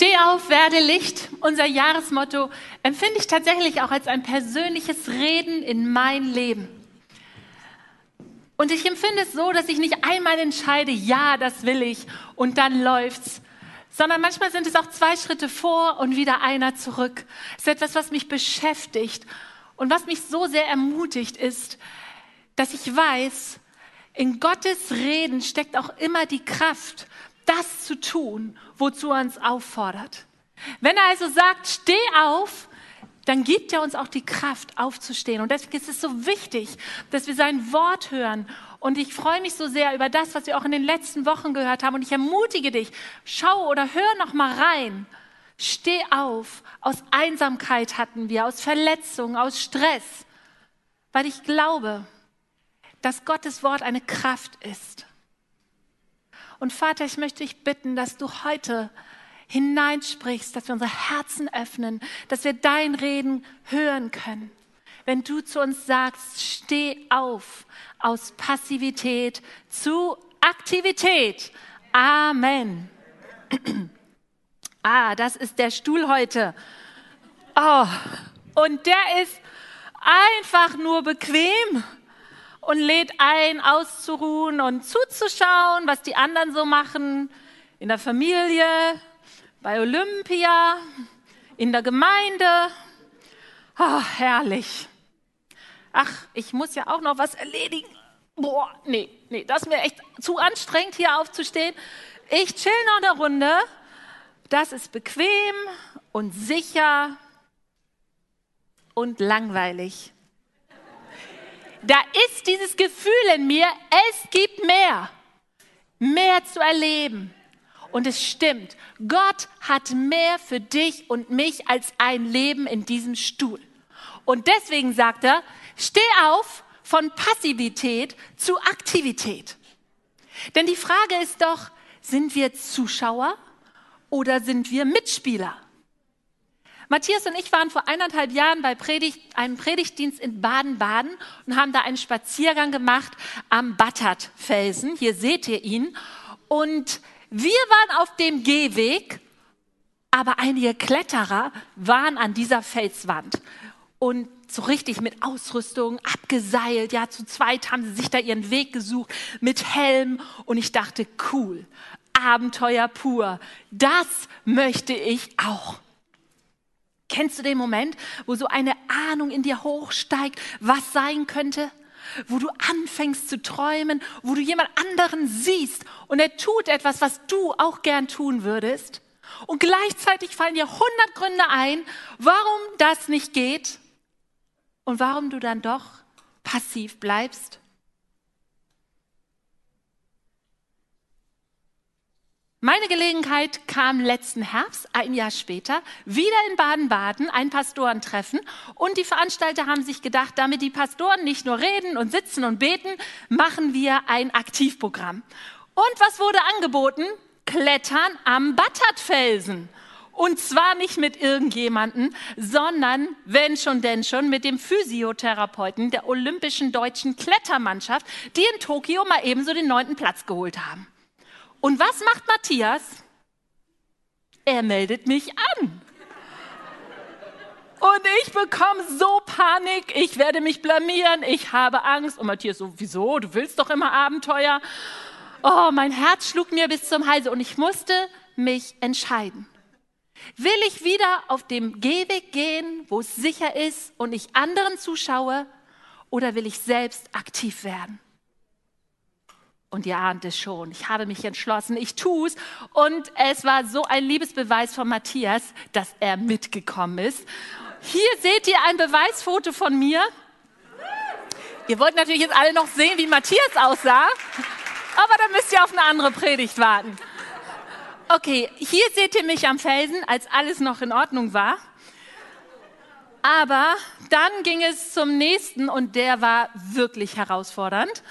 Steh auf, werde Licht, unser Jahresmotto, empfinde ich tatsächlich auch als ein persönliches Reden in mein Leben. Und ich empfinde es so, dass ich nicht einmal entscheide, ja, das will ich und dann läuft's, sondern manchmal sind es auch zwei Schritte vor und wieder einer zurück. Es ist etwas, was mich beschäftigt und was mich so sehr ermutigt ist, dass ich weiß, in Gottes Reden steckt auch immer die Kraft, das zu tun, wozu er uns auffordert. Wenn er also sagt, steh auf, dann gibt er uns auch die Kraft aufzustehen. Und deswegen ist es so wichtig, dass wir sein Wort hören. Und ich freue mich so sehr über das, was wir auch in den letzten Wochen gehört haben. Und ich ermutige dich, schau oder hör noch mal rein. Steh auf. Aus Einsamkeit hatten wir, aus Verletzungen, aus Stress. Weil ich glaube, dass Gottes Wort eine Kraft ist. Und Vater, ich möchte dich bitten, dass du heute hineinsprichst, dass wir unsere Herzen öffnen, dass wir dein Reden hören können. Wenn du zu uns sagst, steh auf aus Passivität zu Aktivität. Amen. Ah, das ist der Stuhl heute. Oh, und der ist einfach nur bequem und lädt ein, auszuruhen und zuzuschauen, was die anderen so machen, in der Familie, bei Olympia, in der Gemeinde. Oh, herrlich. Ach, ich muss ja auch noch was erledigen. Boah, nee, nee, das ist mir echt zu anstrengend, hier aufzustehen. Ich chill noch eine Runde. Das ist bequem und sicher und langweilig da ist dieses Gefühl in mir, es gibt mehr, mehr zu erleben. Und es stimmt, Gott hat mehr für dich und mich als ein Leben in diesem Stuhl. Und deswegen sagt er, steh auf von Passivität zu Aktivität. Denn die Frage ist doch, sind wir Zuschauer oder sind wir Mitspieler? Matthias und ich waren vor eineinhalb Jahren bei Predigt, einem Predigtdienst in Baden-Baden und haben da einen Spaziergang gemacht am Battert-Felsen. Hier seht ihr ihn. Und wir waren auf dem Gehweg, aber einige Kletterer waren an dieser Felswand und so richtig mit Ausrüstung abgeseilt. Ja, zu zweit haben sie sich da ihren Weg gesucht mit Helm und ich dachte, cool, Abenteuer pur. Das möchte ich auch. Kennst du den Moment, wo so eine Ahnung in dir hochsteigt, was sein könnte? Wo du anfängst zu träumen, wo du jemand anderen siehst und er tut etwas, was du auch gern tun würdest. Und gleichzeitig fallen dir hundert Gründe ein, warum das nicht geht und warum du dann doch passiv bleibst. Meine Gelegenheit kam letzten Herbst, ein Jahr später, wieder in Baden-Baden, ein Pastorentreffen. Und die Veranstalter haben sich gedacht, damit die Pastoren nicht nur reden und sitzen und beten, machen wir ein Aktivprogramm. Und was wurde angeboten? Klettern am Battertfelsen. Und zwar nicht mit irgendjemanden, sondern, wenn schon denn schon, mit dem Physiotherapeuten der olympischen deutschen Klettermannschaft, die in Tokio mal ebenso den neunten Platz geholt haben. Und was macht Matthias? Er meldet mich an. Und ich bekomme so Panik, ich werde mich blamieren, ich habe Angst. Und Matthias so, wieso? Du willst doch immer Abenteuer. Oh, mein Herz schlug mir bis zum Halse und ich musste mich entscheiden. Will ich wieder auf dem Gehweg gehen, wo es sicher ist und ich anderen zuschaue, oder will ich selbst aktiv werden? Und ihr ahnt es schon, ich habe mich entschlossen, ich tue es. Und es war so ein Liebesbeweis von Matthias, dass er mitgekommen ist. Hier seht ihr ein Beweisfoto von mir. Ihr wollt natürlich jetzt alle noch sehen, wie Matthias aussah, aber dann müsst ihr auf eine andere Predigt warten. Okay, hier seht ihr mich am Felsen, als alles noch in Ordnung war. Aber dann ging es zum nächsten und der war wirklich herausfordernd.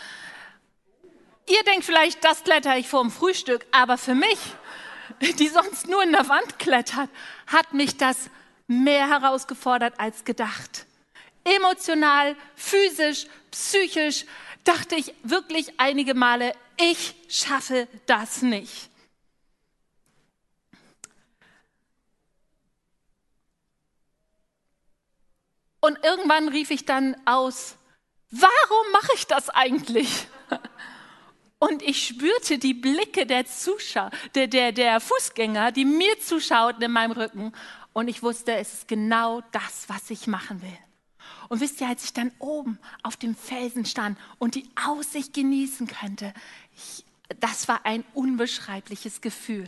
Ihr denkt vielleicht, das kletter ich vorm Frühstück, aber für mich, die sonst nur in der Wand klettert, hat mich das mehr herausgefordert als gedacht. Emotional, physisch, psychisch dachte ich wirklich einige Male, ich schaffe das nicht. Und irgendwann rief ich dann aus, warum mache ich das eigentlich? Und ich spürte die Blicke der Zuschauer, der, der, der Fußgänger, die mir zuschauten in meinem Rücken. Und ich wusste, es ist genau das, was ich machen will. Und wisst ihr, als ich dann oben auf dem Felsen stand und die Aussicht genießen könnte, ich, das war ein unbeschreibliches Gefühl.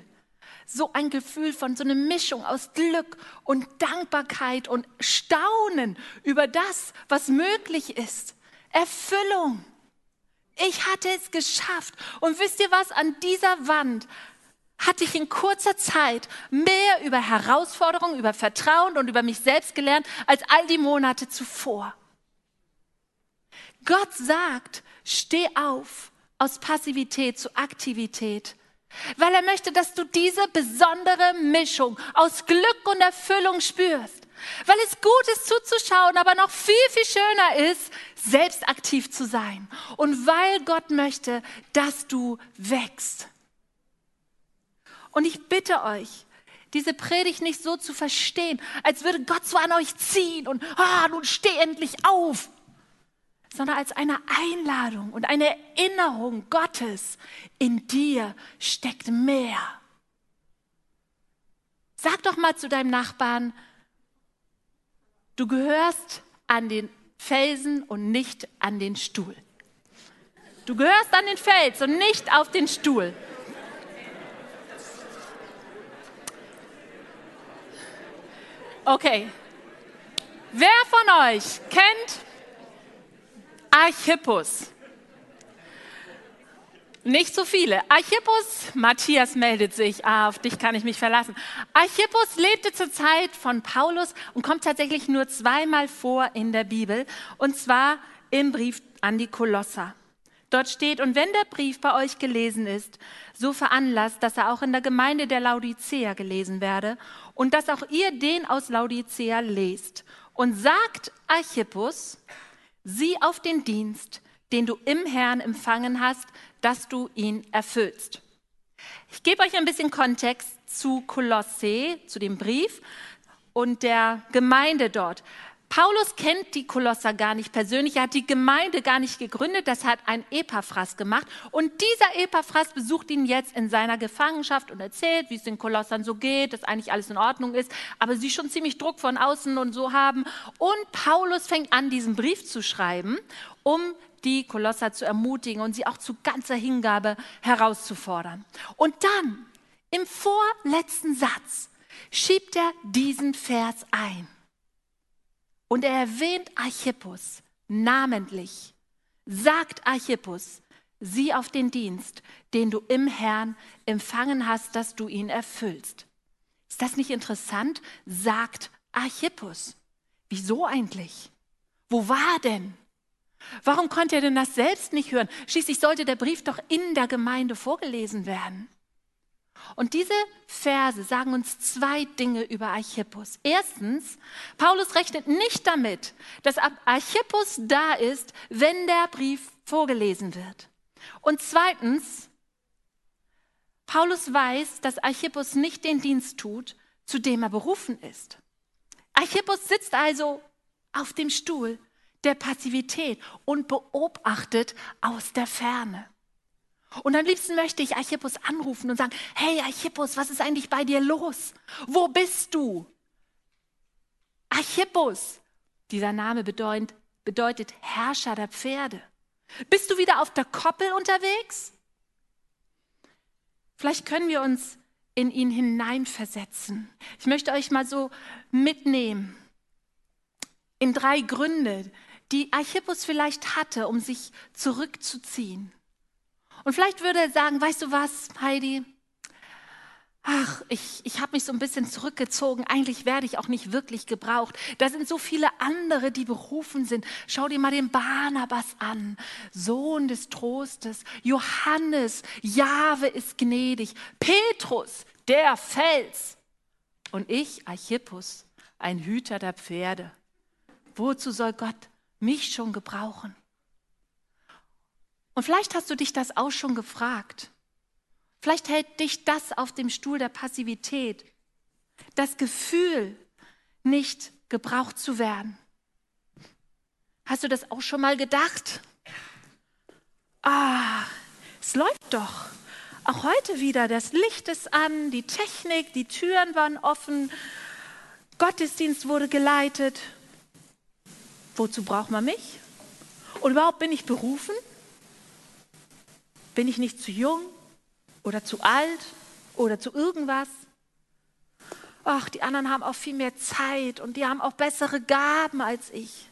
So ein Gefühl von so einer Mischung aus Glück und Dankbarkeit und Staunen über das, was möglich ist. Erfüllung. Ich hatte es geschafft. Und wisst ihr was? An dieser Wand hatte ich in kurzer Zeit mehr über Herausforderungen, über Vertrauen und über mich selbst gelernt als all die Monate zuvor. Gott sagt, steh auf aus Passivität zu Aktivität, weil er möchte, dass du diese besondere Mischung aus Glück und Erfüllung spürst, weil es gut ist zuzuschauen, aber noch viel, viel schöner ist, selbst aktiv zu sein und weil Gott möchte, dass du wächst. Und ich bitte euch, diese Predigt nicht so zu verstehen, als würde Gott so an euch ziehen und, ah, nun steh endlich auf, sondern als eine Einladung und eine Erinnerung Gottes. In dir steckt mehr. Sag doch mal zu deinem Nachbarn, du gehörst an den Felsen und nicht an den Stuhl. Du gehörst an den Fels und nicht auf den Stuhl. Okay. Wer von euch kennt Archippus? Nicht so viele. Archippus, Matthias meldet sich, ah, auf dich kann ich mich verlassen. Archippus lebte zur Zeit von Paulus und kommt tatsächlich nur zweimal vor in der Bibel, und zwar im Brief an die Kolosser. Dort steht, und wenn der Brief bei euch gelesen ist, so veranlasst, dass er auch in der Gemeinde der Laodicea gelesen werde und dass auch ihr den aus Laodicea lest. Und sagt Archippus, sieh auf den Dienst, den du im Herrn empfangen hast, dass du ihn erfüllst. Ich gebe euch ein bisschen Kontext zu Kolosse, zu dem Brief und der Gemeinde dort. Paulus kennt die Kolosser gar nicht persönlich, er hat die Gemeinde gar nicht gegründet, das hat ein Epaphras gemacht. Und dieser Epaphras besucht ihn jetzt in seiner Gefangenschaft und erzählt, wie es den Kolossern so geht, dass eigentlich alles in Ordnung ist, aber sie schon ziemlich Druck von außen und so haben. Und Paulus fängt an, diesen Brief zu schreiben, um die Kolosser zu ermutigen und sie auch zu ganzer Hingabe herauszufordern. Und dann, im vorletzten Satz, schiebt er diesen Vers ein. Und er erwähnt Archippus namentlich, sagt Archippus, sieh auf den Dienst, den du im Herrn empfangen hast, dass du ihn erfüllst. Ist das nicht interessant? Sagt Archippus. Wieso eigentlich? Wo war denn? Warum konnte er denn das selbst nicht hören? Schließlich sollte der Brief doch in der Gemeinde vorgelesen werden. Und diese Verse sagen uns zwei Dinge über Archippus. Erstens, Paulus rechnet nicht damit, dass Archippus da ist, wenn der Brief vorgelesen wird. Und zweitens, Paulus weiß, dass Archippus nicht den Dienst tut, zu dem er berufen ist. Archippus sitzt also auf dem Stuhl der Passivität und beobachtet aus der Ferne. Und am liebsten möchte ich Archippus anrufen und sagen, hey Archippus, was ist eigentlich bei dir los? Wo bist du? Archippus, dieser Name bedeutet, bedeutet Herrscher der Pferde. Bist du wieder auf der Koppel unterwegs? Vielleicht können wir uns in ihn hineinversetzen. Ich möchte euch mal so mitnehmen in drei Gründe, die Archippus vielleicht hatte, um sich zurückzuziehen. Und vielleicht würde er sagen, weißt du was, Heidi? Ach, ich, ich habe mich so ein bisschen zurückgezogen. Eigentlich werde ich auch nicht wirklich gebraucht. Da sind so viele andere, die berufen sind. Schau dir mal den Barnabas an, Sohn des Trostes. Johannes, Jahwe ist gnädig. Petrus, der Fels. Und ich, Archippus, ein Hüter der Pferde. Wozu soll Gott mich schon gebrauchen? Und vielleicht hast du dich das auch schon gefragt. Vielleicht hält dich das auf dem Stuhl der Passivität. Das Gefühl, nicht gebraucht zu werden. Hast du das auch schon mal gedacht? Ah, es läuft doch. Auch heute wieder. Das Licht ist an, die Technik, die Türen waren offen, Gottesdienst wurde geleitet. Wozu braucht man mich? Und überhaupt bin ich berufen? Bin ich nicht zu jung oder zu alt oder zu irgendwas? Ach, die anderen haben auch viel mehr Zeit und die haben auch bessere Gaben als ich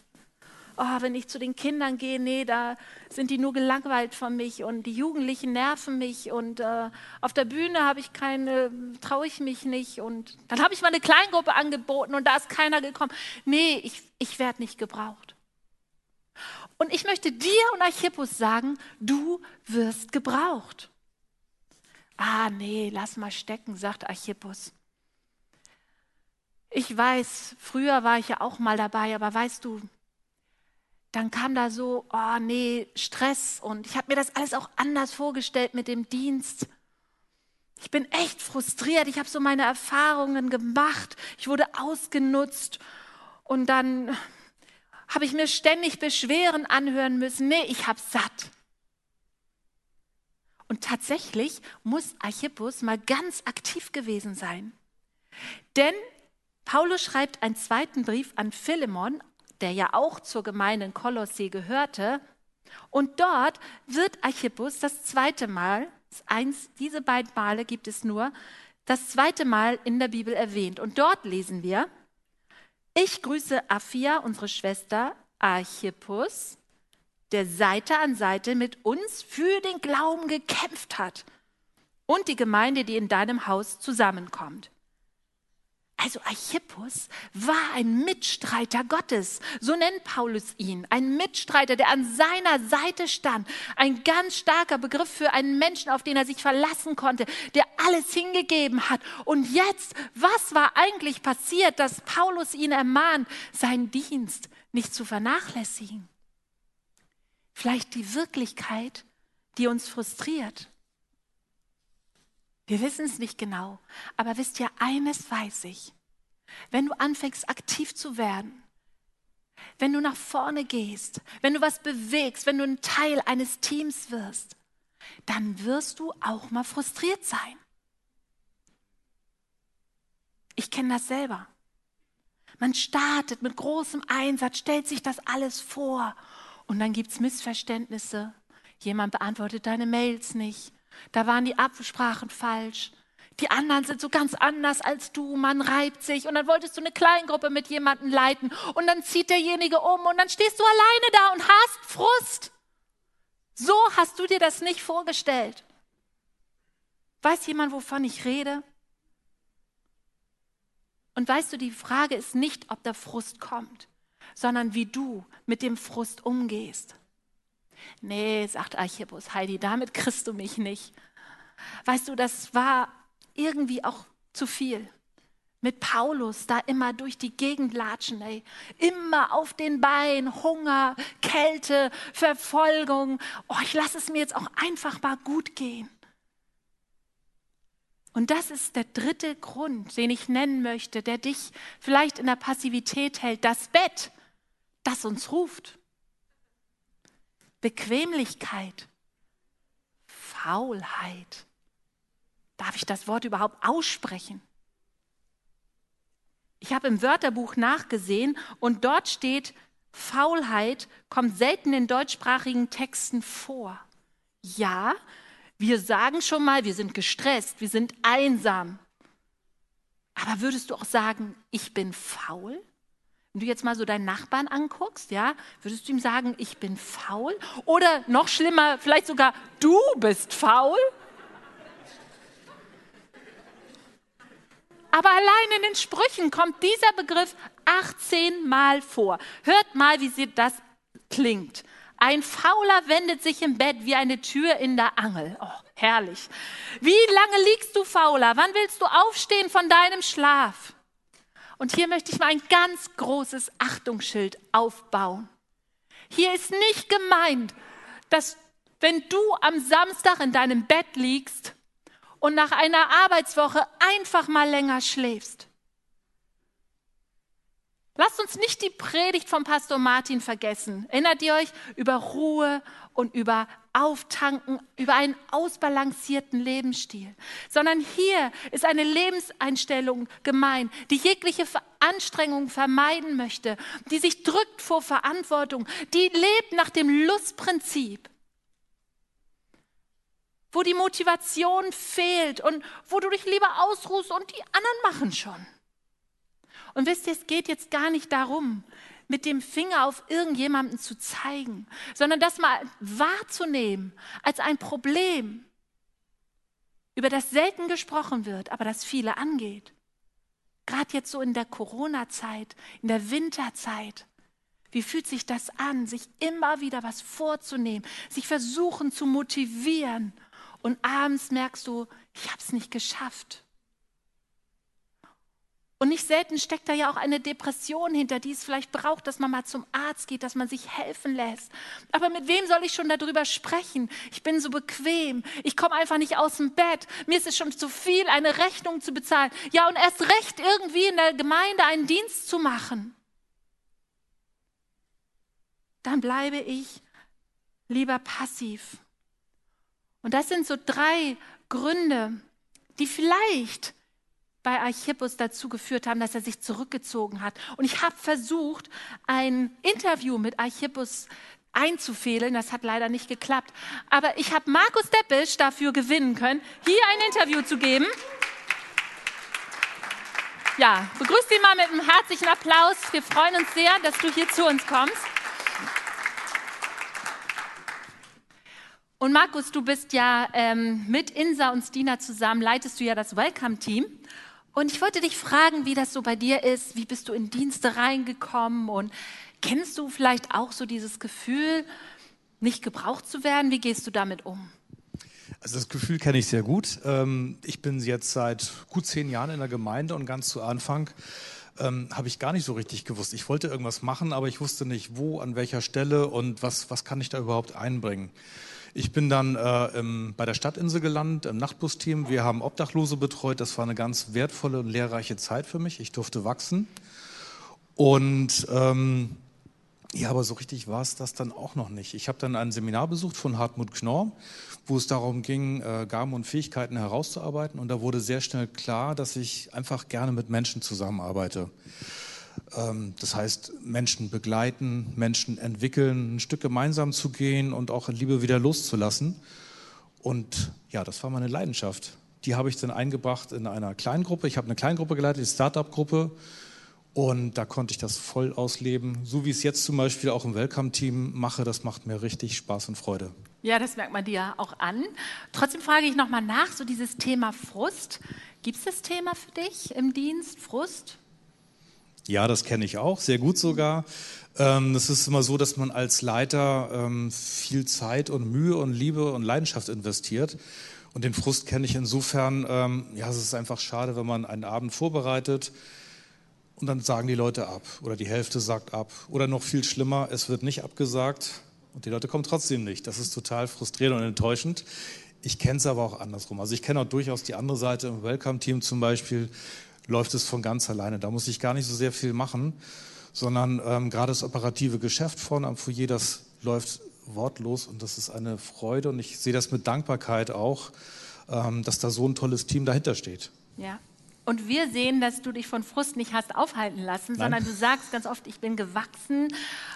oh, wenn ich zu den Kindern gehe, nee, da sind die nur gelangweilt von mich und die Jugendlichen nerven mich und äh, auf der Bühne habe ich keine, traue ich mich nicht und dann habe ich mal eine Kleingruppe angeboten und da ist keiner gekommen. Nee, ich, ich werde nicht gebraucht. Und ich möchte dir und Archippus sagen, du wirst gebraucht. Ah, nee, lass mal stecken, sagt Archippus. Ich weiß, früher war ich ja auch mal dabei, aber weißt du, dann kam da so, oh nee, Stress und ich habe mir das alles auch anders vorgestellt mit dem Dienst. Ich bin echt frustriert, ich habe so meine Erfahrungen gemacht, ich wurde ausgenutzt und dann habe ich mir ständig Beschweren anhören müssen. Nee, ich habe satt. Und tatsächlich muss Archippus mal ganz aktiv gewesen sein. Denn Paulus schreibt einen zweiten Brief an Philemon der ja auch zur Gemeinde in Kolossee gehörte. Und dort wird Archippus das zweite Mal, eins, diese beiden Male gibt es nur, das zweite Mal in der Bibel erwähnt. Und dort lesen wir, ich grüße Aphia, unsere Schwester, Archippus, der Seite an Seite mit uns für den Glauben gekämpft hat und die Gemeinde, die in deinem Haus zusammenkommt. Also Archippus war ein Mitstreiter Gottes, so nennt Paulus ihn, ein Mitstreiter, der an seiner Seite stand, ein ganz starker Begriff für einen Menschen, auf den er sich verlassen konnte, der alles hingegeben hat. Und jetzt, was war eigentlich passiert, dass Paulus ihn ermahnt, seinen Dienst nicht zu vernachlässigen? Vielleicht die Wirklichkeit, die uns frustriert. Wir wissen es nicht genau, aber wisst ihr, eines weiß ich. Wenn du anfängst, aktiv zu werden, wenn du nach vorne gehst, wenn du was bewegst, wenn du ein Teil eines Teams wirst, dann wirst du auch mal frustriert sein. Ich kenne das selber. Man startet mit großem Einsatz, stellt sich das alles vor und dann gibt es Missverständnisse. Jemand beantwortet deine Mails nicht. Da waren die Absprachen falsch. Die anderen sind so ganz anders als du, man reibt sich und dann wolltest du eine Kleingruppe mit jemandem leiten und dann zieht derjenige um und dann stehst du alleine da und hast Frust. So hast du dir das nicht vorgestellt. Weiß jemand, wovon ich rede? Und weißt du, die Frage ist nicht, ob der Frust kommt, sondern wie du mit dem Frust umgehst. Nee, sagt Archippus, Heidi, damit kriegst du mich nicht. Weißt du, das war irgendwie auch zu viel. Mit Paulus da immer durch die Gegend latschen, ey. Immer auf den Beinen, Hunger, Kälte, Verfolgung. Oh, ich lasse es mir jetzt auch einfach mal gut gehen. Und das ist der dritte Grund, den ich nennen möchte, der dich vielleicht in der Passivität hält. Das Bett, das uns ruft. Bequemlichkeit, Faulheit. Darf ich das Wort überhaupt aussprechen? Ich habe im Wörterbuch nachgesehen und dort steht, Faulheit kommt selten in deutschsprachigen Texten vor. Ja, wir sagen schon mal, wir sind gestresst, wir sind einsam. Aber würdest du auch sagen, ich bin faul? Wenn du jetzt mal so deinen Nachbarn anguckst, ja, würdest du ihm sagen, ich bin faul? Oder noch schlimmer, vielleicht sogar, du bist faul? Aber allein in den Sprüchen kommt dieser Begriff 18 Mal vor. Hört mal, wie sie das klingt. Ein Fauler wendet sich im Bett wie eine Tür in der Angel. Oh, herrlich. Wie lange liegst du fauler? Wann willst du aufstehen von deinem Schlaf? Und hier möchte ich mal ein ganz großes Achtungsschild aufbauen. Hier ist nicht gemeint, dass wenn du am Samstag in deinem Bett liegst und nach einer Arbeitswoche einfach mal länger schläfst. Lasst uns nicht die Predigt vom Pastor Martin vergessen. Erinnert ihr euch über Ruhe und über Auftanken, über einen ausbalancierten Lebensstil, sondern hier ist eine Lebenseinstellung gemein, die jegliche Anstrengung vermeiden möchte, die sich drückt vor Verantwortung, die lebt nach dem Lustprinzip, wo die Motivation fehlt und wo du dich lieber ausruhst und die anderen machen schon. Und wisst ihr, es geht jetzt gar nicht darum, mit dem Finger auf irgendjemanden zu zeigen, sondern das mal wahrzunehmen als ein Problem, über das selten gesprochen wird, aber das viele angeht. Gerade jetzt so in der Corona-Zeit, in der Winterzeit. Wie fühlt sich das an, sich immer wieder was vorzunehmen, sich versuchen zu motivieren und abends merkst du, ich habe es nicht geschafft. Und nicht selten steckt da ja auch eine Depression hinter, die es vielleicht braucht, dass man mal zum Arzt geht, dass man sich helfen lässt. Aber mit wem soll ich schon darüber sprechen? Ich bin so bequem. Ich komme einfach nicht aus dem Bett. Mir ist es schon zu viel, eine Rechnung zu bezahlen. Ja, und erst recht irgendwie in der Gemeinde einen Dienst zu machen. Dann bleibe ich lieber passiv. Und das sind so drei Gründe, die vielleicht bei Archippus dazu geführt haben, dass er sich zurückgezogen hat. Und ich habe versucht, ein Interview mit Archippus einzufehlen. Das hat leider nicht geklappt. Aber ich habe Markus Deppisch dafür gewinnen können, hier ein Interview zu geben. Ja, begrüßt ihn mal mit einem herzlichen Applaus. Wir freuen uns sehr, dass du hier zu uns kommst. Und Markus, du bist ja ähm, mit Insa und Stina zusammen, leitest du ja das Welcome-Team. Und ich wollte dich fragen, wie das so bei dir ist. Wie bist du in Dienste reingekommen? Und kennst du vielleicht auch so dieses Gefühl, nicht gebraucht zu werden? Wie gehst du damit um? Also das Gefühl kenne ich sehr gut. Ähm, ich bin jetzt seit gut zehn Jahren in der Gemeinde und ganz zu Anfang ähm, habe ich gar nicht so richtig gewusst. Ich wollte irgendwas machen, aber ich wusste nicht, wo, an welcher Stelle und was, was kann ich da überhaupt einbringen. Ich bin dann äh, im, bei der Stadtinsel gelandet, im Nachtbusteam. Wir haben Obdachlose betreut. Das war eine ganz wertvolle und lehrreiche Zeit für mich. Ich durfte wachsen. Und ähm, ja, aber so richtig war es das dann auch noch nicht. Ich habe dann ein Seminar besucht von Hartmut Knorr, wo es darum ging, äh, Gaben und Fähigkeiten herauszuarbeiten. Und da wurde sehr schnell klar, dass ich einfach gerne mit Menschen zusammenarbeite. Ähm, das heißt, Menschen begleiten, Menschen entwickeln, ein Stück gemeinsam zu gehen und auch Liebe wieder loszulassen. Und ja, das war meine Leidenschaft. Die habe ich dann eingebracht in einer Kleingruppe. Ich habe eine Kleingruppe geleitet, die Startup-Gruppe. Und da konnte ich das voll ausleben. So wie ich es jetzt zum Beispiel auch im Welcome-Team mache, das macht mir richtig Spaß und Freude. Ja, das merkt man dir auch an. Trotzdem frage ich nochmal nach, so dieses Thema Frust. Gibt es das Thema für dich im Dienst, Frust? Ja, das kenne ich auch, sehr gut sogar. Ähm, es ist immer so, dass man als Leiter ähm, viel Zeit und Mühe und Liebe und Leidenschaft investiert. Und den Frust kenne ich insofern, ähm, ja, es ist einfach schade, wenn man einen Abend vorbereitet und dann sagen die Leute ab oder die Hälfte sagt ab oder noch viel schlimmer, es wird nicht abgesagt und die Leute kommen trotzdem nicht. Das ist total frustrierend und enttäuschend. Ich kenne es aber auch andersrum. Also ich kenne auch durchaus die andere Seite im Welcome-Team zum Beispiel, läuft es von ganz alleine. Da muss ich gar nicht so sehr viel machen, sondern ähm, gerade das operative Geschäft vorne am Foyer, das läuft wortlos und das ist eine Freude und ich sehe das mit Dankbarkeit auch, ähm, dass da so ein tolles Team dahinter steht. Ja. Und wir sehen, dass du dich von Frust nicht hast aufhalten lassen, Nein. sondern du sagst ganz oft, ich bin gewachsen.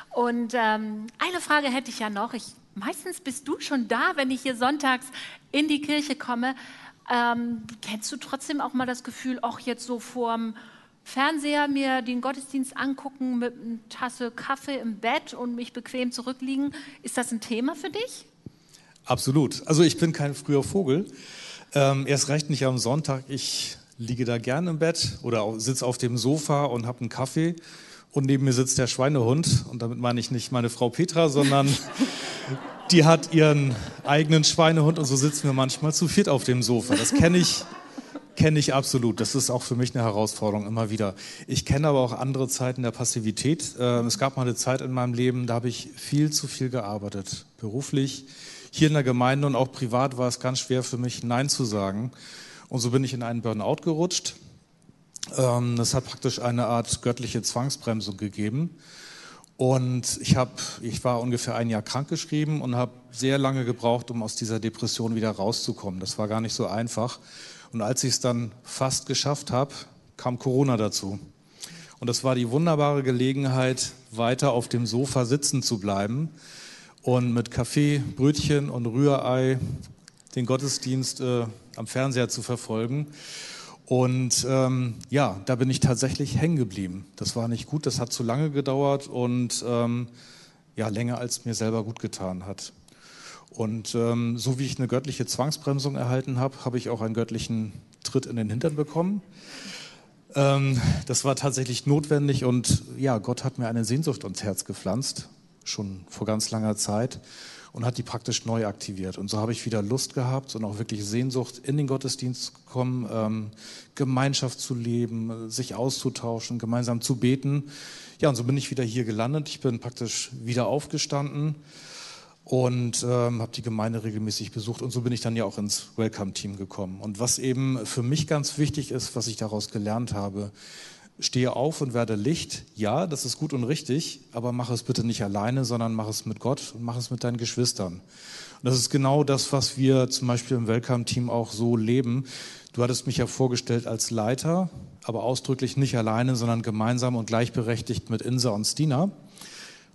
Und ähm, eine Frage hätte ich ja noch. Ich, meistens bist du schon da, wenn ich hier sonntags in die Kirche komme. Ähm, kennst du trotzdem auch mal das Gefühl, auch jetzt so vorm Fernseher mir den Gottesdienst angucken mit einer Tasse Kaffee im Bett und mich bequem zurückliegen? Ist das ein Thema für dich? Absolut. Also ich bin kein früher Vogel. Ähm, erst recht nicht am Sonntag. Ich liege da gern im Bett oder sitze auf dem Sofa und habe einen Kaffee. Und neben mir sitzt der Schweinehund. Und damit meine ich nicht meine Frau Petra, sondern die hat ihren eigenen Schweinehund und so sitzen wir manchmal zu viert auf dem Sofa. Das kenne ich, kenne ich absolut. Das ist auch für mich eine Herausforderung immer wieder. Ich kenne aber auch andere Zeiten der Passivität. Ähm, es gab mal eine Zeit in meinem Leben, da habe ich viel zu viel gearbeitet, beruflich. Hier in der Gemeinde und auch privat war es ganz schwer für mich, Nein zu sagen. Und so bin ich in einen Burnout gerutscht. Ähm, es hat praktisch eine Art göttliche Zwangsbremsung gegeben. Und ich, hab, ich war ungefähr ein Jahr krankgeschrieben und habe sehr lange gebraucht, um aus dieser Depression wieder rauszukommen. Das war gar nicht so einfach. Und als ich es dann fast geschafft habe, kam Corona dazu. Und das war die wunderbare Gelegenheit, weiter auf dem Sofa sitzen zu bleiben und mit Kaffee, Brötchen und Rührei den Gottesdienst äh, am Fernseher zu verfolgen. Und ähm, ja, da bin ich tatsächlich hängen geblieben. Das war nicht gut, das hat zu lange gedauert und ähm, ja, länger als mir selber gut getan hat. Und ähm, so wie ich eine göttliche Zwangsbremsung erhalten habe, habe ich auch einen göttlichen Tritt in den Hintern bekommen. Ähm, das war tatsächlich notwendig und ja, Gott hat mir eine Sehnsucht ans Herz gepflanzt, schon vor ganz langer Zeit und hat die praktisch neu aktiviert. Und so habe ich wieder Lust gehabt und auch wirklich Sehnsucht, in den Gottesdienst zu kommen, ähm, Gemeinschaft zu leben, sich auszutauschen, gemeinsam zu beten. Ja, und so bin ich wieder hier gelandet. Ich bin praktisch wieder aufgestanden und ähm, habe die Gemeinde regelmäßig besucht und so bin ich dann ja auch ins Welcome-Team gekommen. Und was eben für mich ganz wichtig ist, was ich daraus gelernt habe, stehe auf und werde Licht. Ja, das ist gut und richtig, aber mach es bitte nicht alleine, sondern mach es mit Gott und mach es mit deinen Geschwistern. Und das ist genau das, was wir zum Beispiel im Welcome-Team auch so leben. Du hattest mich ja vorgestellt als Leiter, aber ausdrücklich nicht alleine, sondern gemeinsam und gleichberechtigt mit Insa und Stina. Und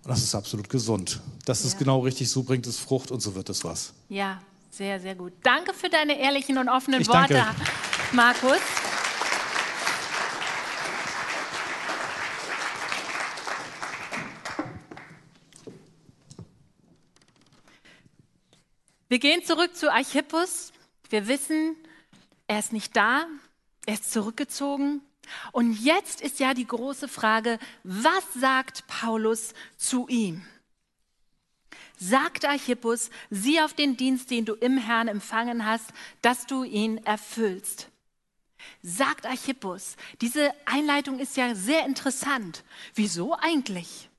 das ist absolut gesund. Das ja. ist genau richtig, so bringt es Frucht und so wird es was. Ja, sehr, sehr gut. Danke für deine ehrlichen und offenen ich Worte, danke. Markus. Wir gehen zurück zu Archippus. Wir wissen, er ist nicht da, er ist zurückgezogen. Und jetzt ist ja die große Frage, was sagt Paulus zu ihm? Sagt Archippus, sieh auf den Dienst, den du im Herrn empfangen hast, dass du ihn erfüllst. Sagt Archippus, diese Einleitung ist ja sehr interessant. Wieso eigentlich?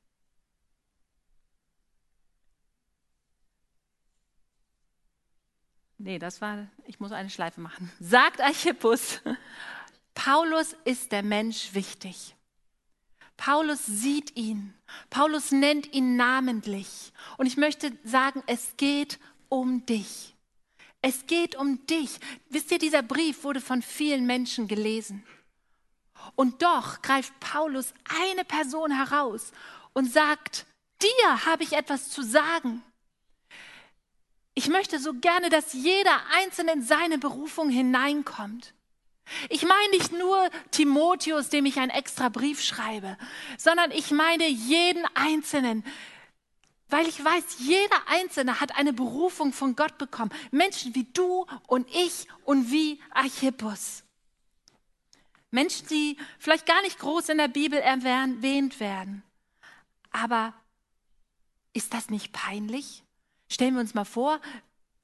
Nee, das war, ich muss eine Schleife machen. Sagt Archippus, Paulus ist der Mensch wichtig. Paulus sieht ihn. Paulus nennt ihn namentlich. Und ich möchte sagen, es geht um dich. Es geht um dich. Wisst ihr, dieser Brief wurde von vielen Menschen gelesen. Und doch greift Paulus eine Person heraus und sagt, dir habe ich etwas zu sagen. Ich möchte so gerne, dass jeder Einzelne in seine Berufung hineinkommt. Ich meine nicht nur Timotheus, dem ich einen extra Brief schreibe, sondern ich meine jeden Einzelnen, weil ich weiß, jeder Einzelne hat eine Berufung von Gott bekommen. Menschen wie du und ich und wie Archippus. Menschen, die vielleicht gar nicht groß in der Bibel erwähnt werden. Aber ist das nicht peinlich? Stellen wir uns mal vor,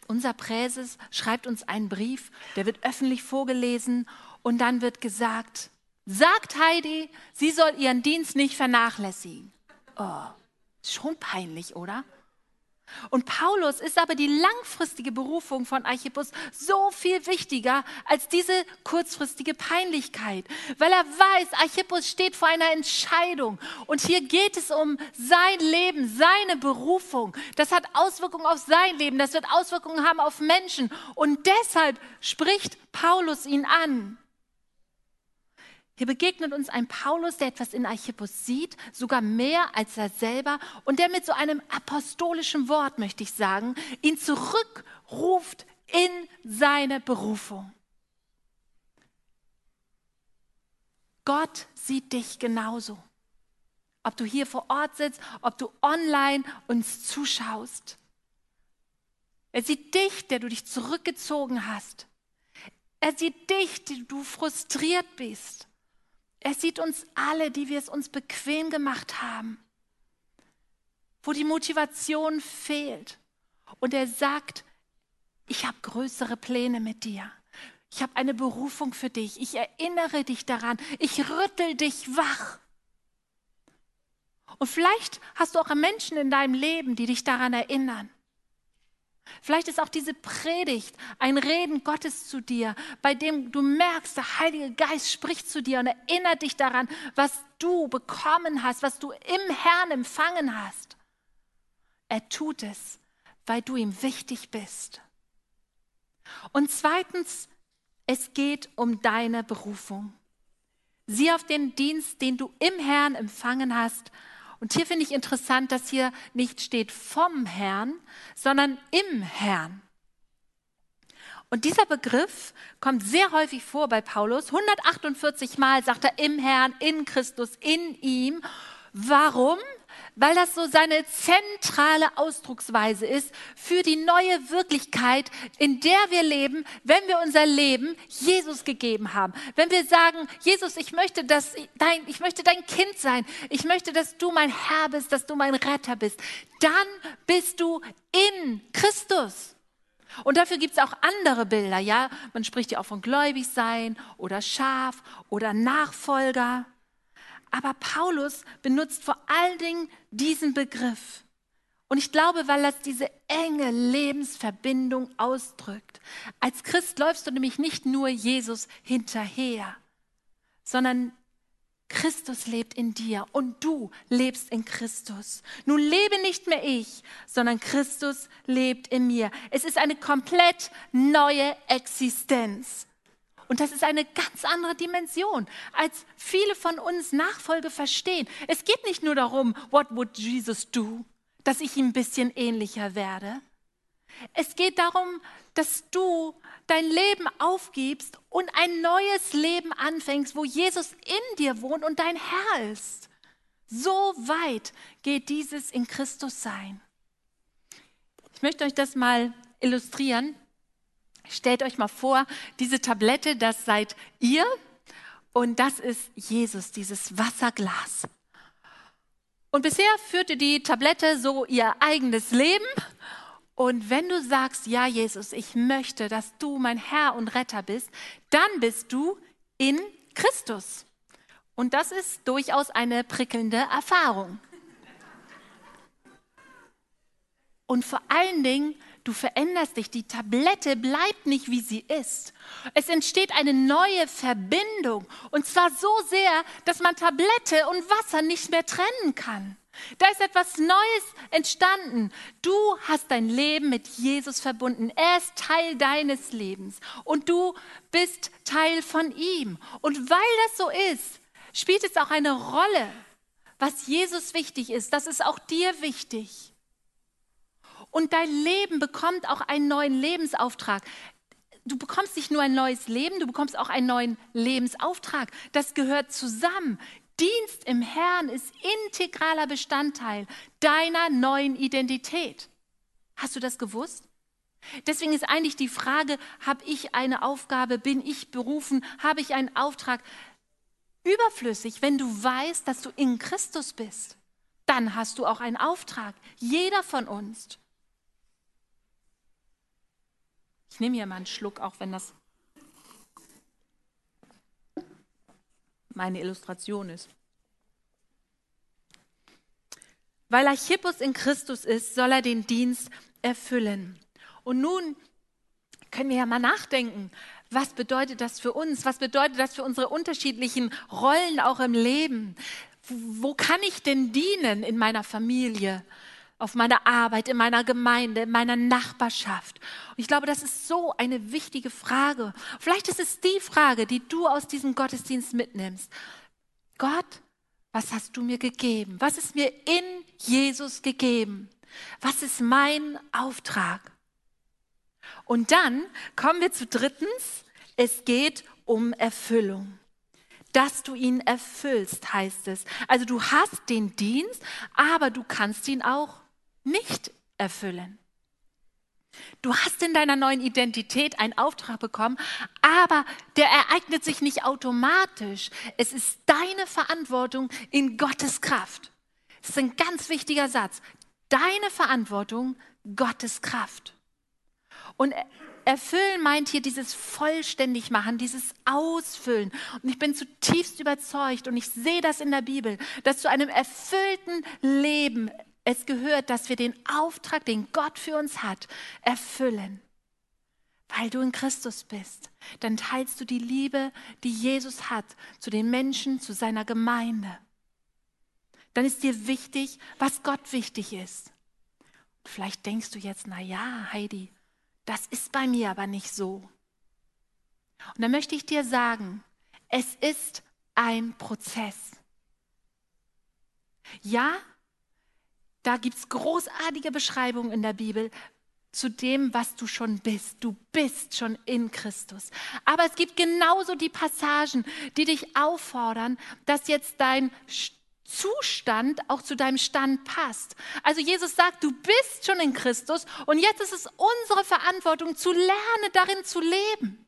unser Präses schreibt uns einen Brief, der wird öffentlich vorgelesen und dann wird gesagt, sagt Heidi, sie soll ihren Dienst nicht vernachlässigen. Oh, schon peinlich, oder? Und Paulus ist aber die langfristige Berufung von Archippus so viel wichtiger als diese kurzfristige Peinlichkeit, weil er weiß, Archippus steht vor einer Entscheidung und hier geht es um sein Leben, seine Berufung. Das hat Auswirkungen auf sein Leben, das wird Auswirkungen haben auf Menschen und deshalb spricht Paulus ihn an. Hier begegnet uns ein Paulus, der etwas in Archippus sieht, sogar mehr als er selber, und der mit so einem apostolischen Wort, möchte ich sagen, ihn zurückruft in seine Berufung. Gott sieht dich genauso. Ob du hier vor Ort sitzt, ob du online uns zuschaust. Er sieht dich, der du dich zurückgezogen hast. Er sieht dich, die du frustriert bist. Er sieht uns alle, die wir es uns bequem gemacht haben, wo die Motivation fehlt. Und er sagt, ich habe größere Pläne mit dir. Ich habe eine Berufung für dich. Ich erinnere dich daran. Ich rüttel dich wach. Und vielleicht hast du auch Menschen in deinem Leben, die dich daran erinnern. Vielleicht ist auch diese Predigt ein Reden Gottes zu dir, bei dem du merkst, der Heilige Geist spricht zu dir und erinnert dich daran, was du bekommen hast, was du im Herrn empfangen hast. Er tut es, weil du ihm wichtig bist. Und zweitens, es geht um deine Berufung. Sieh auf den Dienst, den du im Herrn empfangen hast und hier finde ich interessant, dass hier nicht steht vom Herrn, sondern im Herrn. Und dieser Begriff kommt sehr häufig vor bei Paulus. 148 Mal sagt er im Herrn, in Christus, in ihm. Warum? Weil das so seine zentrale Ausdrucksweise ist für die neue Wirklichkeit, in der wir leben, wenn wir unser Leben Jesus gegeben haben. Wenn wir sagen, Jesus, ich möchte, dass dein, ich möchte dein Kind sein. Ich möchte, dass du mein Herr bist, dass du mein Retter bist. Dann bist du in Christus. Und dafür gibt es auch andere Bilder, ja. Man spricht ja auch von gläubig sein oder Schaf oder Nachfolger. Aber Paulus benutzt vor allen Dingen diesen Begriff. Und ich glaube, weil das diese enge Lebensverbindung ausdrückt. Als Christ läufst du nämlich nicht nur Jesus hinterher, sondern Christus lebt in dir und du lebst in Christus. Nun lebe nicht mehr ich, sondern Christus lebt in mir. Es ist eine komplett neue Existenz. Und das ist eine ganz andere Dimension, als viele von uns Nachfolge verstehen. Es geht nicht nur darum, what would Jesus do, dass ich ihm ein bisschen ähnlicher werde. Es geht darum, dass du dein Leben aufgibst und ein neues Leben anfängst, wo Jesus in dir wohnt und dein Herr ist. So weit geht dieses in Christus sein. Ich möchte euch das mal illustrieren. Stellt euch mal vor, diese Tablette, das seid ihr und das ist Jesus, dieses Wasserglas. Und bisher führte die Tablette so ihr eigenes Leben. Und wenn du sagst, ja Jesus, ich möchte, dass du mein Herr und Retter bist, dann bist du in Christus. Und das ist durchaus eine prickelnde Erfahrung. Und vor allen Dingen Du veränderst dich. Die Tablette bleibt nicht, wie sie ist. Es entsteht eine neue Verbindung. Und zwar so sehr, dass man Tablette und Wasser nicht mehr trennen kann. Da ist etwas Neues entstanden. Du hast dein Leben mit Jesus verbunden. Er ist Teil deines Lebens und du bist Teil von ihm. Und weil das so ist, spielt es auch eine Rolle, was Jesus wichtig ist. Das ist auch dir wichtig. Und dein Leben bekommt auch einen neuen Lebensauftrag. Du bekommst nicht nur ein neues Leben, du bekommst auch einen neuen Lebensauftrag. Das gehört zusammen. Dienst im Herrn ist integraler Bestandteil deiner neuen Identität. Hast du das gewusst? Deswegen ist eigentlich die Frage, habe ich eine Aufgabe, bin ich berufen, habe ich einen Auftrag, überflüssig, wenn du weißt, dass du in Christus bist. Dann hast du auch einen Auftrag, jeder von uns. Ich nehme hier mal einen Schluck, auch wenn das meine Illustration ist. Weil Archippus in Christus ist, soll er den Dienst erfüllen. Und nun können wir ja mal nachdenken, was bedeutet das für uns? Was bedeutet das für unsere unterschiedlichen Rollen auch im Leben? Wo kann ich denn dienen in meiner Familie? Auf meiner Arbeit, in meiner Gemeinde, in meiner Nachbarschaft. Und ich glaube, das ist so eine wichtige Frage. Vielleicht ist es die Frage, die du aus diesem Gottesdienst mitnimmst. Gott, was hast du mir gegeben? Was ist mir in Jesus gegeben? Was ist mein Auftrag? Und dann kommen wir zu drittens, es geht um Erfüllung dass du ihn erfüllst, heißt es. Also du hast den Dienst, aber du kannst ihn auch nicht erfüllen. Du hast in deiner neuen Identität einen Auftrag bekommen, aber der ereignet sich nicht automatisch. Es ist deine Verantwortung in Gottes Kraft. Das ist ein ganz wichtiger Satz. Deine Verantwortung, Gottes Kraft. Und erfüllen meint hier dieses vollständig machen, dieses Ausfüllen. Und ich bin zutiefst überzeugt und ich sehe das in der Bibel, dass zu einem erfüllten Leben es gehört, dass wir den Auftrag, den Gott für uns hat, erfüllen. Weil du in Christus bist, dann teilst du die Liebe, die Jesus hat, zu den Menschen, zu seiner Gemeinde. Dann ist dir wichtig, was Gott wichtig ist. Vielleicht denkst du jetzt, na ja, Heidi, das ist bei mir aber nicht so. Und dann möchte ich dir sagen, es ist ein Prozess. Ja, da gibt es großartige Beschreibungen in der Bibel zu dem, was du schon bist. Du bist schon in Christus. Aber es gibt genauso die Passagen, die dich auffordern, dass jetzt dein Zustand auch zu deinem Stand passt. Also Jesus sagt, du bist schon in Christus und jetzt ist es unsere Verantwortung zu lernen, darin zu leben.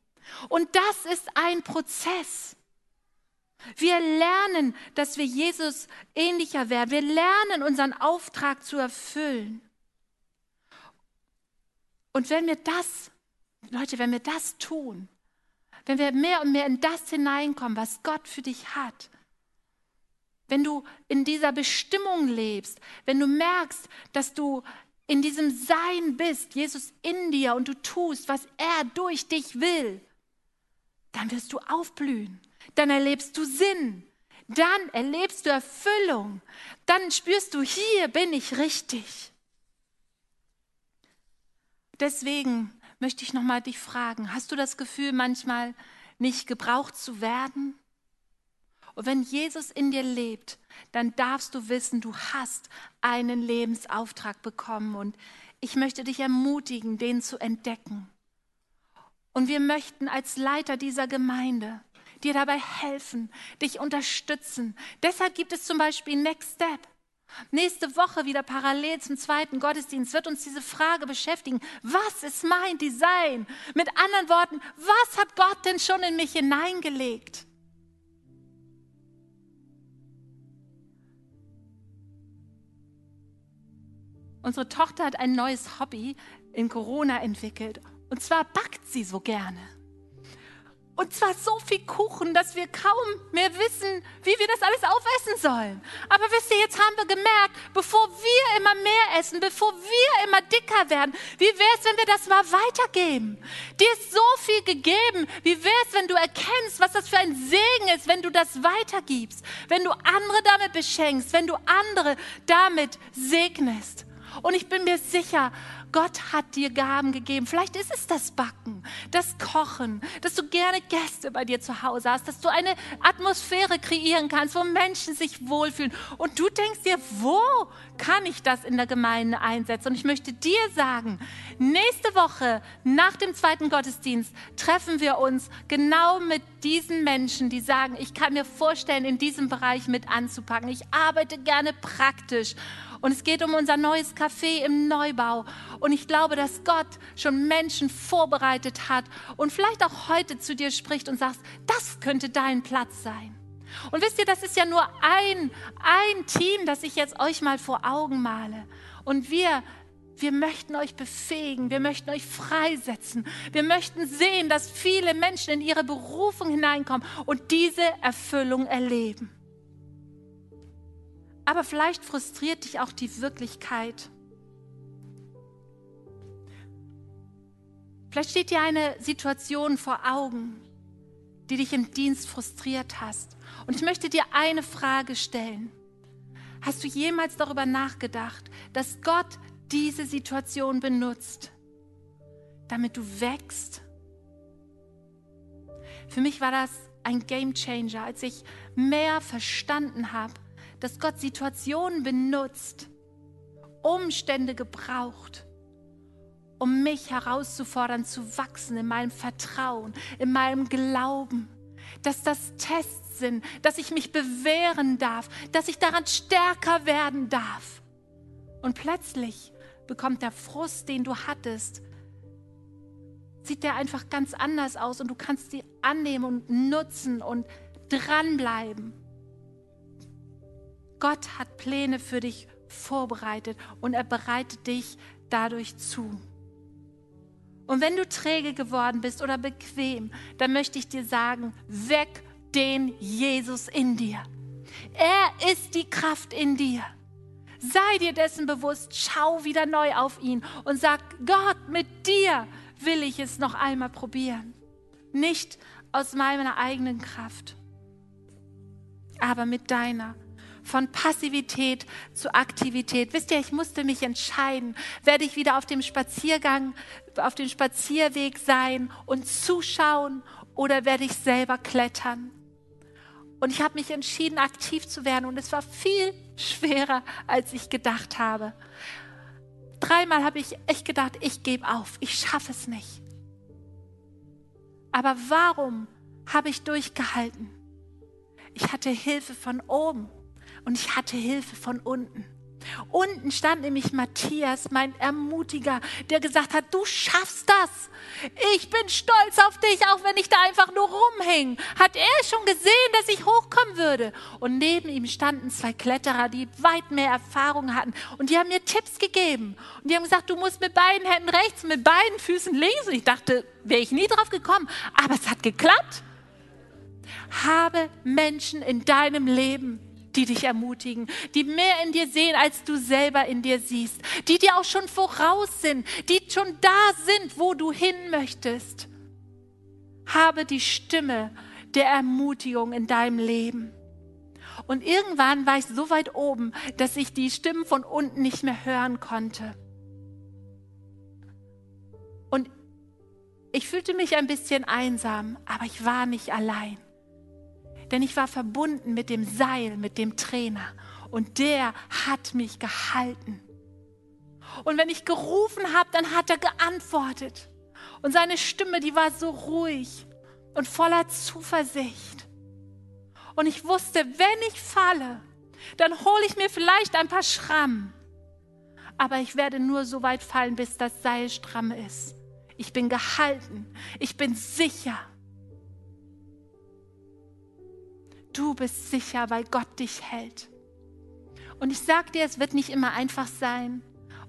Und das ist ein Prozess. Wir lernen, dass wir Jesus ähnlicher werden. Wir lernen, unseren Auftrag zu erfüllen. Und wenn wir das, Leute, wenn wir das tun, wenn wir mehr und mehr in das hineinkommen, was Gott für dich hat, wenn du in dieser Bestimmung lebst, wenn du merkst, dass du in diesem Sein bist, Jesus in dir und du tust, was er durch dich will, dann wirst du aufblühen, dann erlebst du Sinn, dann erlebst du Erfüllung, dann spürst du, hier bin ich richtig. Deswegen möchte ich nochmal dich fragen, hast du das Gefühl manchmal nicht gebraucht zu werden? Und wenn Jesus in dir lebt, dann darfst du wissen, du hast einen Lebensauftrag bekommen. Und ich möchte dich ermutigen, den zu entdecken. Und wir möchten als Leiter dieser Gemeinde dir dabei helfen, dich unterstützen. Deshalb gibt es zum Beispiel Next Step. Nächste Woche wieder parallel zum zweiten Gottesdienst wird uns diese Frage beschäftigen. Was ist mein Design? Mit anderen Worten, was hat Gott denn schon in mich hineingelegt? Unsere Tochter hat ein neues Hobby in Corona entwickelt. Und zwar backt sie so gerne. Und zwar so viel Kuchen, dass wir kaum mehr wissen, wie wir das alles aufessen sollen. Aber wisst ihr, jetzt haben wir gemerkt, bevor wir immer mehr essen, bevor wir immer dicker werden, wie wäre es, wenn wir das mal weitergeben? Dir ist so viel gegeben. Wie wäre es, wenn du erkennst, was das für ein Segen ist, wenn du das weitergibst, wenn du andere damit beschenkst, wenn du andere damit segnest? Und ich bin mir sicher, Gott hat dir Gaben gegeben. Vielleicht ist es das Backen, das Kochen, dass du gerne Gäste bei dir zu Hause hast, dass du eine Atmosphäre kreieren kannst, wo Menschen sich wohlfühlen. Und du denkst dir, wo kann ich das in der Gemeinde einsetzen? Und ich möchte dir sagen, nächste Woche nach dem zweiten Gottesdienst treffen wir uns genau mit diesen Menschen, die sagen, ich kann mir vorstellen, in diesem Bereich mit anzupacken. Ich arbeite gerne praktisch und es geht um unser neues Café im Neubau. Und ich glaube, dass Gott schon Menschen vorbereitet hat und vielleicht auch heute zu dir spricht und sagt, das könnte dein Platz sein. Und wisst ihr, das ist ja nur ein, ein Team, das ich jetzt euch mal vor Augen male. Und wir wir möchten euch befähigen, wir möchten euch freisetzen, wir möchten sehen, dass viele Menschen in ihre Berufung hineinkommen und diese Erfüllung erleben. Aber vielleicht frustriert dich auch die Wirklichkeit. Vielleicht steht dir eine Situation vor Augen, die dich im Dienst frustriert hast. Und ich möchte dir eine Frage stellen. Hast du jemals darüber nachgedacht, dass Gott diese Situation benutzt, damit du wächst? Für mich war das ein Game Changer, als ich mehr verstanden habe, dass Gott Situationen benutzt, Umstände gebraucht, um mich herauszufordern, zu wachsen in meinem Vertrauen, in meinem Glauben. Dass das Tests sind, dass ich mich bewähren darf, dass ich daran stärker werden darf. Und plötzlich bekommt der Frust, den du hattest, sieht der einfach ganz anders aus und du kannst sie annehmen und nutzen und dranbleiben. Gott hat Pläne für dich vorbereitet und er bereitet dich dadurch zu. Und wenn du träge geworden bist oder bequem, dann möchte ich dir sagen, weck den Jesus in dir. Er ist die Kraft in dir. Sei dir dessen bewusst, schau wieder neu auf ihn und sag, Gott, mit dir will ich es noch einmal probieren. Nicht aus meiner eigenen Kraft, aber mit deiner von Passivität zu Aktivität. Wisst ihr, ich musste mich entscheiden, werde ich wieder auf dem Spaziergang, auf dem Spazierweg sein und zuschauen oder werde ich selber klettern? Und ich habe mich entschieden, aktiv zu werden und es war viel schwerer, als ich gedacht habe. Dreimal habe ich echt gedacht, ich gebe auf, ich schaffe es nicht. Aber warum habe ich durchgehalten? Ich hatte Hilfe von oben und ich hatte Hilfe von unten. Unten stand nämlich Matthias, mein Ermutiger, der gesagt hat, du schaffst das. Ich bin stolz auf dich, auch wenn ich da einfach nur rumhing. Hat er schon gesehen, dass ich hochkommen würde. Und neben ihm standen zwei Kletterer, die weit mehr Erfahrung hatten. Und die haben mir Tipps gegeben. Und die haben gesagt, du musst mit beiden Händen rechts, mit beiden Füßen links. Und ich dachte, wäre ich nie drauf gekommen. Aber es hat geklappt. Habe Menschen in deinem Leben, die dich ermutigen, die mehr in dir sehen, als du selber in dir siehst, die dir auch schon voraus sind, die schon da sind, wo du hin möchtest. Habe die Stimme der Ermutigung in deinem Leben. Und irgendwann war ich so weit oben, dass ich die Stimmen von unten nicht mehr hören konnte. Und ich fühlte mich ein bisschen einsam, aber ich war nicht allein denn ich war verbunden mit dem Seil, mit dem Trainer und der hat mich gehalten. Und wenn ich gerufen habe, dann hat er geantwortet. Und seine Stimme, die war so ruhig und voller Zuversicht. Und ich wusste, wenn ich falle, dann hole ich mir vielleicht ein paar Schrammen. Aber ich werde nur so weit fallen, bis das Seil stramm ist. Ich bin gehalten. Ich bin sicher. Du bist sicher, weil Gott dich hält. Und ich sage dir, es wird nicht immer einfach sein.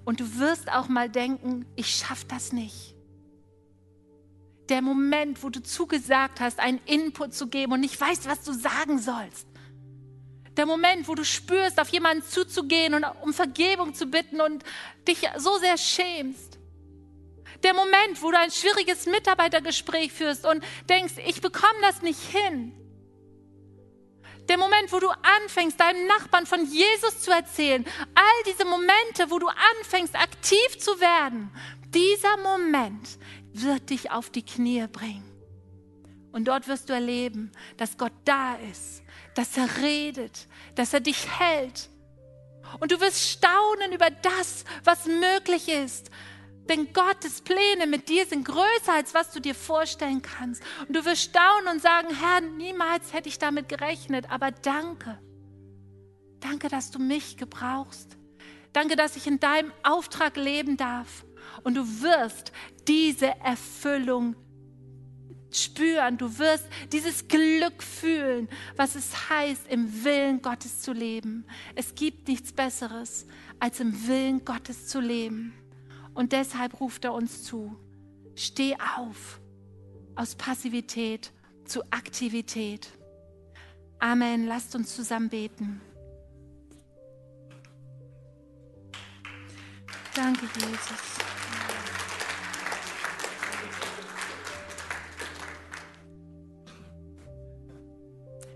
Und du wirst auch mal denken, ich schaffe das nicht. Der Moment, wo du zugesagt hast, einen Input zu geben und nicht weißt, was du sagen sollst. Der Moment, wo du spürst, auf jemanden zuzugehen und um Vergebung zu bitten und dich so sehr schämst. Der Moment, wo du ein schwieriges Mitarbeitergespräch führst und denkst, ich bekomme das nicht hin. Der Moment, wo du anfängst, deinem Nachbarn von Jesus zu erzählen. All diese Momente, wo du anfängst, aktiv zu werden. Dieser Moment wird dich auf die Knie bringen. Und dort wirst du erleben, dass Gott da ist, dass er redet, dass er dich hält. Und du wirst staunen über das, was möglich ist, denn Gottes Pläne mit dir sind größer, als was du dir vorstellen kannst. Und du wirst staunen und sagen, Herr, niemals hätte ich damit gerechnet, aber danke. Danke, dass du mich gebrauchst. Danke, dass ich in deinem Auftrag leben darf. Und du wirst diese Erfüllung spüren. Du wirst dieses Glück fühlen, was es heißt, im Willen Gottes zu leben. Es gibt nichts Besseres, als im Willen Gottes zu leben. Und deshalb ruft er uns zu, steh auf aus Passivität zu Aktivität. Amen. Lasst uns zusammen beten. Danke, Jesus.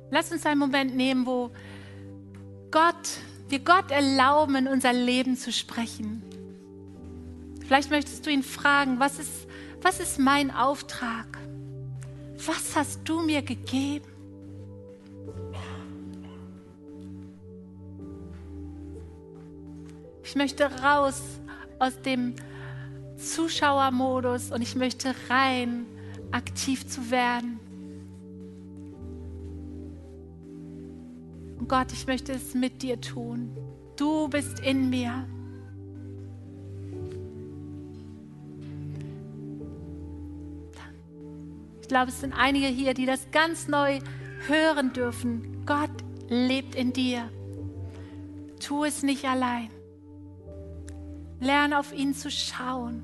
Lass uns einen Moment nehmen, wo Gott, wir Gott erlauben, in unser Leben zu sprechen. Vielleicht möchtest du ihn fragen, was ist, was ist mein Auftrag? Was hast du mir gegeben? Ich möchte raus aus dem Zuschauermodus und ich möchte rein, aktiv zu werden. Und Gott, ich möchte es mit dir tun. Du bist in mir. Glaube, es sind einige hier, die das ganz neu hören dürfen. Gott lebt in dir. Tu es nicht allein. Lerne auf ihn zu schauen.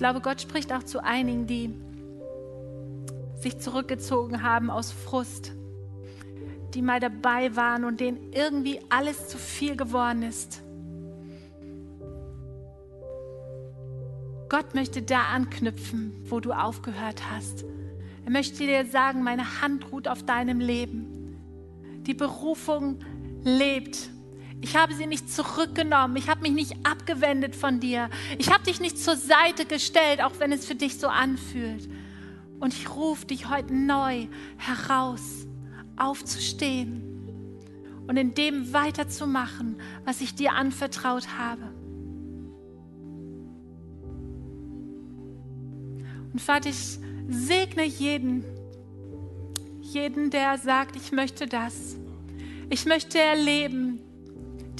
Glaube, Gott spricht auch zu einigen, die sich zurückgezogen haben aus Frust, die mal dabei waren und denen irgendwie alles zu viel geworden ist. Gott möchte da anknüpfen, wo du aufgehört hast. Er möchte dir sagen, meine Hand ruht auf deinem Leben. Die Berufung lebt. Ich habe sie nicht zurückgenommen. Ich habe mich nicht abgewendet von dir. Ich habe dich nicht zur Seite gestellt, auch wenn es für dich so anfühlt. Und ich rufe dich heute neu heraus, aufzustehen und in dem weiterzumachen, was ich dir anvertraut habe. Und Vater, ich segne jeden, jeden, der sagt, ich möchte das. Ich möchte erleben,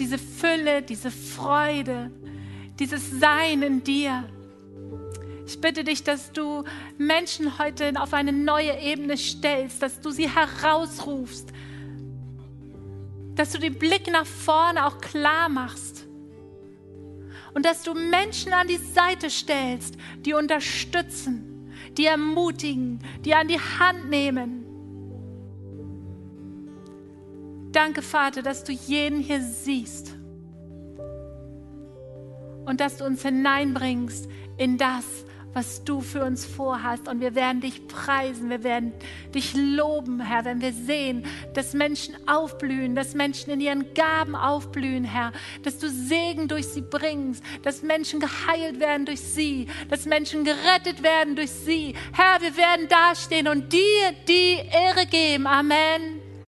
diese Fülle, diese Freude, dieses Sein in dir. Ich bitte dich, dass du Menschen heute auf eine neue Ebene stellst, dass du sie herausrufst, dass du den Blick nach vorne auch klar machst und dass du Menschen an die Seite stellst, die unterstützen, die ermutigen, die an die Hand nehmen. Danke, Vater, dass du jeden hier siehst und dass du uns hineinbringst in das, was du für uns vorhast. Und wir werden dich preisen, wir werden dich loben, Herr, wenn wir sehen, dass Menschen aufblühen, dass Menschen in ihren Gaben aufblühen, Herr, dass du Segen durch sie bringst, dass Menschen geheilt werden durch sie, dass Menschen gerettet werden durch sie. Herr, wir werden dastehen und dir die Ehre geben. Amen.